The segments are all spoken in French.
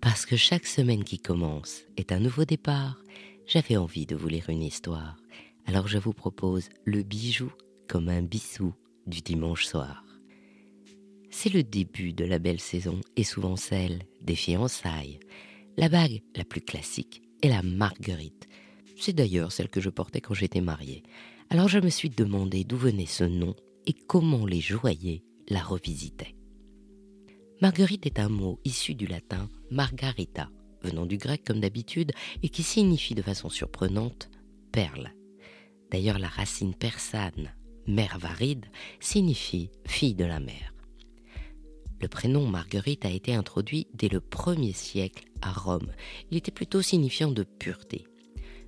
Parce que chaque semaine qui commence est un nouveau départ, j'avais envie de vous lire une histoire. Alors je vous propose le bijou comme un bissou du dimanche soir. C'est le début de la belle saison et souvent celle des fiançailles. La bague la plus classique est la marguerite. C'est d'ailleurs celle que je portais quand j'étais mariée. Alors je me suis demandé d'où venait ce nom et comment les joailliers la revisitaient. Marguerite est un mot issu du latin margarita, venant du grec comme d'habitude, et qui signifie de façon surprenante perle. D'ailleurs, la racine persane mervaride signifie fille de la mer. Le prénom Marguerite a été introduit dès le 1er siècle à Rome. Il était plutôt signifiant de pureté.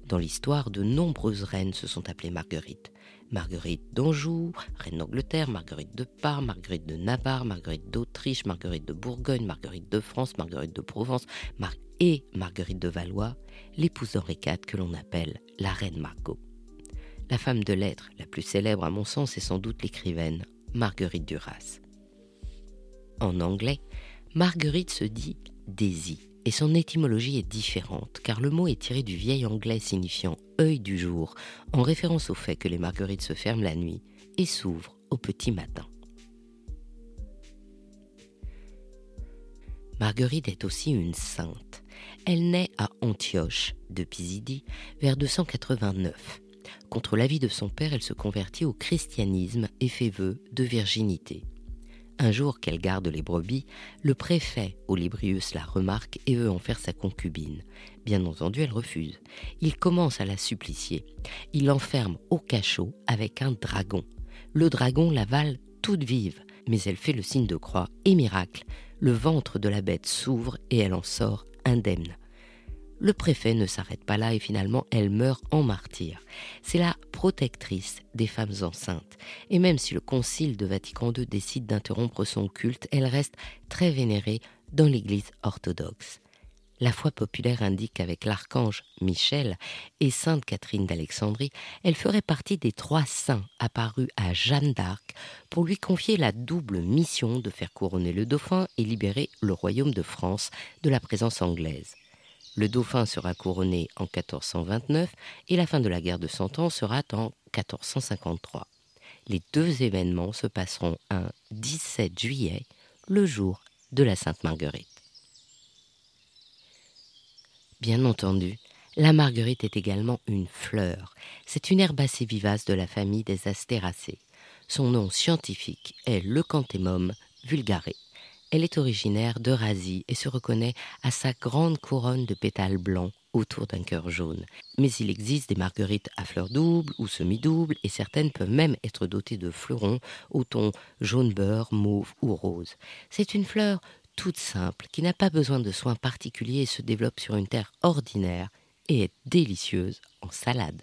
Dans l'histoire, de nombreuses reines se sont appelées Marguerite. Marguerite d'Anjou, reine d'Angleterre, Marguerite de Parme, Marguerite de Navarre, Marguerite d'Autriche, Marguerite de Bourgogne, Marguerite de France, Marguerite de Provence et Marguerite de Valois, l'épouse d'Henri IV que l'on appelle la reine Margot. La femme de lettres la plus célèbre à mon sens est sans doute l'écrivaine Marguerite Duras. En anglais, Marguerite se dit Daisy, et son étymologie est différente, car le mot est tiré du vieil anglais signifiant œil du jour, en référence au fait que les marguerites se ferment la nuit et s'ouvrent au petit matin. Marguerite est aussi une sainte. Elle naît à Antioche de Pisidie vers 289. Contre l'avis de son père, elle se convertit au christianisme et fait vœu de virginité. Un jour qu'elle garde les brebis, le préfet Olybrius la remarque et veut en faire sa concubine. Bien entendu, elle refuse. Il commence à la supplicier. Il l'enferme au cachot avec un dragon. Le dragon l'avale toute vive, mais elle fait le signe de croix et miracle, le ventre de la bête s'ouvre et elle en sort indemne. Le préfet ne s'arrête pas là et finalement elle meurt en martyr. C'est la protectrice des femmes enceintes. Et même si le concile de Vatican II décide d'interrompre son culte, elle reste très vénérée dans l'Église orthodoxe. La foi populaire indique qu'avec l'archange Michel et sainte Catherine d'Alexandrie, elle ferait partie des trois saints apparus à Jeanne d'Arc pour lui confier la double mission de faire couronner le dauphin et libérer le royaume de France de la présence anglaise. Le dauphin sera couronné en 1429 et la fin de la guerre de Cent Ans sera en 1453. Les deux événements se passeront un 17 juillet, le jour de la Sainte Marguerite. Bien entendu, la marguerite est également une fleur. C'est une herbacée vivace de la famille des astéracées. Son nom scientifique est le Leucanthemum vulgare. Elle est originaire d'Eurasie et se reconnaît à sa grande couronne de pétales blancs autour d'un cœur jaune. Mais il existe des marguerites à fleurs doubles ou semi-doubles et certaines peuvent même être dotées de fleurons au ton jaune beurre, mauve ou rose. C'est une fleur toute simple qui n'a pas besoin de soins particuliers et se développe sur une terre ordinaire et est délicieuse en salade.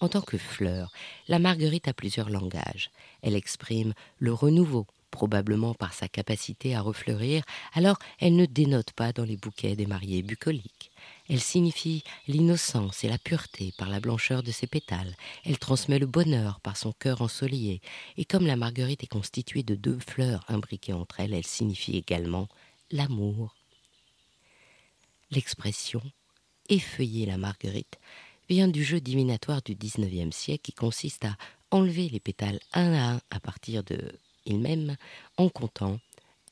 En tant que fleur, la marguerite a plusieurs langages. Elle exprime le renouveau, probablement par sa capacité à refleurir, alors elle ne dénote pas dans les bouquets des mariés bucoliques. Elle signifie l'innocence et la pureté par la blancheur de ses pétales. Elle transmet le bonheur par son cœur ensoleillé. Et comme la marguerite est constituée de deux fleurs imbriquées entre elles, elle signifie également l'amour. L'expression effeuiller la marguerite vient du jeu divinatoire du XIXe siècle qui consiste à enlever les pétales un à un à partir de il-même en comptant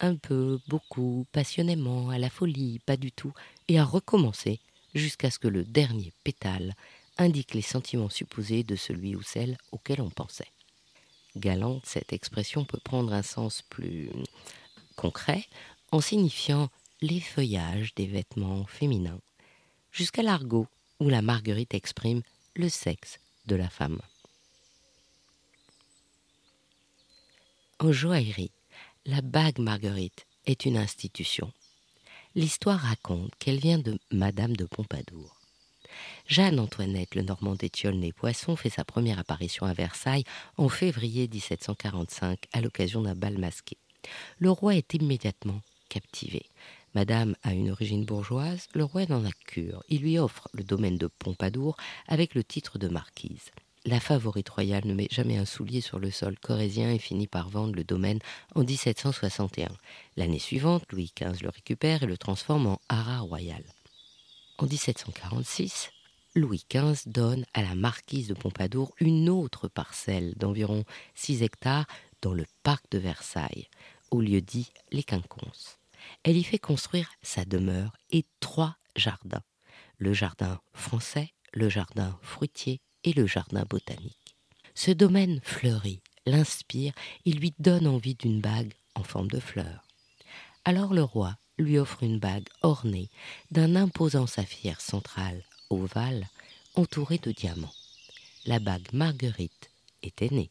un peu, beaucoup, passionnément, à la folie, pas du tout, et à recommencer jusqu'à ce que le dernier pétale indique les sentiments supposés de celui ou celle auquel on pensait. Galante, cette expression peut prendre un sens plus concret en signifiant l'effeuillage des vêtements féminins, jusqu'à l'argot où la marguerite exprime le sexe de la femme. En joaillerie, la bague Marguerite est une institution. L'histoire raconte qu'elle vient de Madame de Pompadour. Jeanne-Antoinette, le Normand d'Étiole né Poisson, fait sa première apparition à Versailles en février 1745 à l'occasion d'un bal masqué. Le roi est immédiatement captivé. Madame a une origine bourgeoise, le roi n'en a cure. Il lui offre le domaine de Pompadour avec le titre de marquise. La favorite royale ne met jamais un soulier sur le sol corésien et finit par vendre le domaine en 1761. L'année suivante, Louis XV le récupère et le transforme en haras royal. En 1746, Louis XV donne à la marquise de Pompadour une autre parcelle d'environ 6 hectares dans le parc de Versailles, au lieu dit les Quinconces. Elle y fait construire sa demeure et trois jardins, le jardin français, le jardin fruitier et le jardin botanique. Ce domaine fleuri l'inspire et lui donne envie d'une bague en forme de fleur. Alors le roi lui offre une bague ornée d'un imposant saphir central ovale entouré de diamants. La bague Marguerite était née.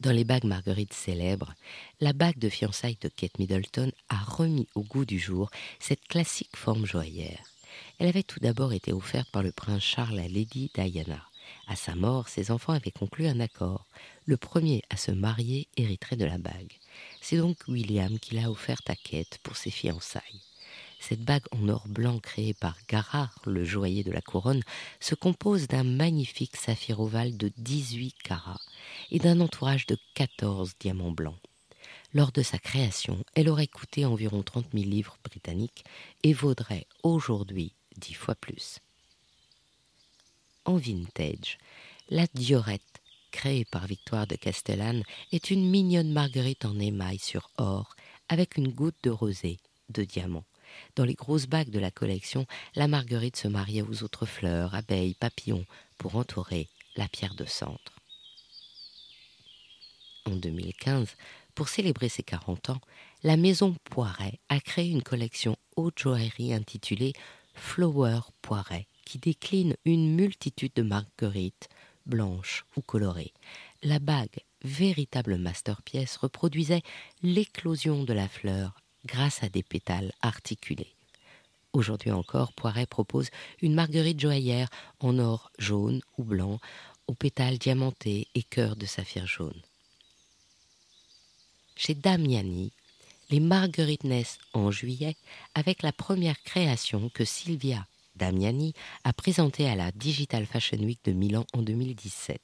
Dans les bagues Marguerite célèbres, la bague de fiançailles de Kate Middleton a remis au goût du jour cette classique forme joaillère. Elle avait tout d'abord été offerte par le prince Charles à Lady Diana. À sa mort, ses enfants avaient conclu un accord. Le premier à se marier hériterait de la bague. C'est donc William qui l'a offerte à Kate pour ses fiançailles. Cette bague en or blanc créée par Garard, le joaillier de la couronne, se compose d'un magnifique saphir ovale de 18 carats et d'un entourage de 14 diamants blancs. Lors de sa création, elle aurait coûté environ 30 000 livres britanniques et vaudrait aujourd'hui dix fois plus. En vintage, la diorette, créée par Victoire de Castellane, est une mignonne marguerite en émail sur or avec une goutte de rosée de diamant. Dans les grosses bagues de la collection, la marguerite se mariait aux autres fleurs, abeilles, papillons pour entourer la pierre de centre. En 2015, pour célébrer ses 40 ans, la maison Poiret a créé une collection haute joaillerie intitulée Flower Poiret, qui décline une multitude de marguerites, blanches ou colorées. La bague, véritable masterpiece, reproduisait l'éclosion de la fleur grâce à des pétales articulés. Aujourd'hui encore, Poiret propose une marguerite joaillère en or jaune ou blanc, aux pétales diamantés et cœurs de saphir jaune. Chez Damiani, les marguerites naissent en juillet avec la première création que Silvia Damiani a présentée à la Digital Fashion Week de Milan en 2017.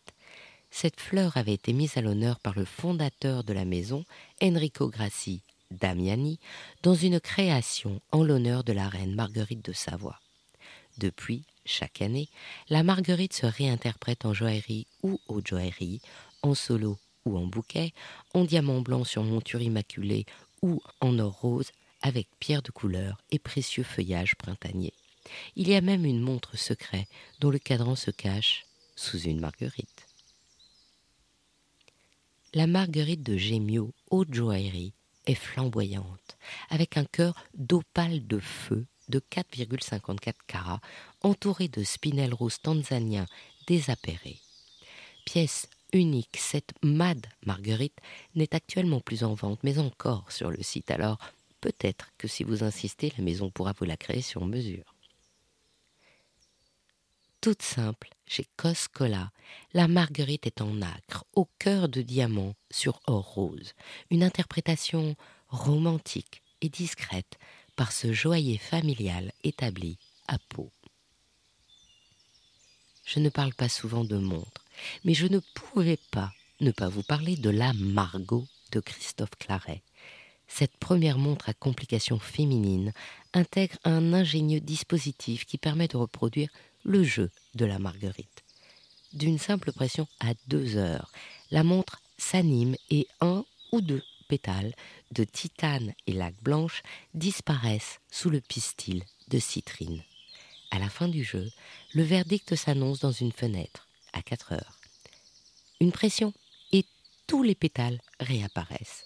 Cette fleur avait été mise à l'honneur par le fondateur de la maison, Enrico Grassi Damiani, dans une création en l'honneur de la reine Marguerite de Savoie. Depuis, chaque année, la marguerite se réinterprète en joaillerie ou haute joaillerie, en solo en bouquet, en diamant blanc sur monture immaculée ou en or rose, avec pierres de couleur et précieux feuillages printaniers. Il y a même une montre secret dont le cadran se cache sous une marguerite. La marguerite de Gémio, haute joaillerie, est flamboyante, avec un cœur d'opale de feu de 4,54 carats, entouré de spinel rose tanzanien désapéré. Pièce unique, cette Mad Marguerite n'est actuellement plus en vente, mais encore sur le site. Alors, peut-être que si vous insistez, la maison pourra vous la créer sur mesure. Toute simple, chez Coscola, la marguerite est en acre, au cœur de diamant sur or rose. Une interprétation romantique et discrète par ce joaillier familial établi à Pau. Je ne parle pas souvent de montres, mais je ne pouvais pas ne pas vous parler de la Margot de Christophe Claret. Cette première montre à complications féminines intègre un ingénieux dispositif qui permet de reproduire le jeu de la marguerite. D'une simple pression à deux heures, la montre s'anime et un ou deux pétales de titane et laque blanche disparaissent sous le pistil de citrine. À la fin du jeu, le verdict s'annonce dans une fenêtre à 4 heures. Une pression et tous les pétales réapparaissent.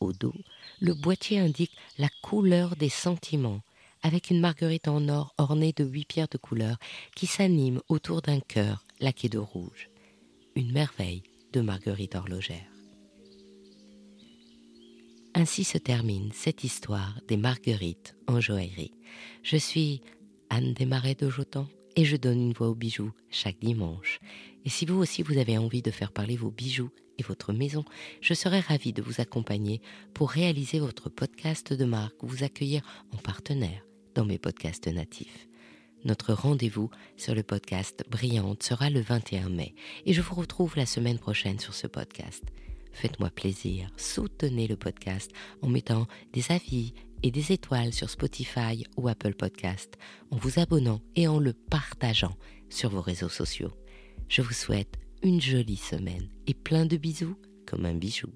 Au dos, le boîtier indique la couleur des sentiments avec une marguerite en or ornée de huit pierres de couleur qui s'anime autour d'un cœur laqué de rouge. Une merveille de marguerite horlogère. Ainsi se termine cette histoire des marguerites en joaillerie. Je suis Anne Desmarais de Jotan et je donne une voix aux bijoux chaque dimanche. Et si vous aussi vous avez envie de faire parler vos bijoux et votre maison, je serai ravie de vous accompagner pour réaliser votre podcast de marque ou vous accueillir en partenaire dans mes podcasts natifs. Notre rendez-vous sur le podcast Brillante sera le 21 mai et je vous retrouve la semaine prochaine sur ce podcast. Faites-moi plaisir, soutenez le podcast en mettant des avis et des étoiles sur Spotify ou Apple Podcast, en vous abonnant et en le partageant sur vos réseaux sociaux. Je vous souhaite une jolie semaine et plein de bisous comme un bijou.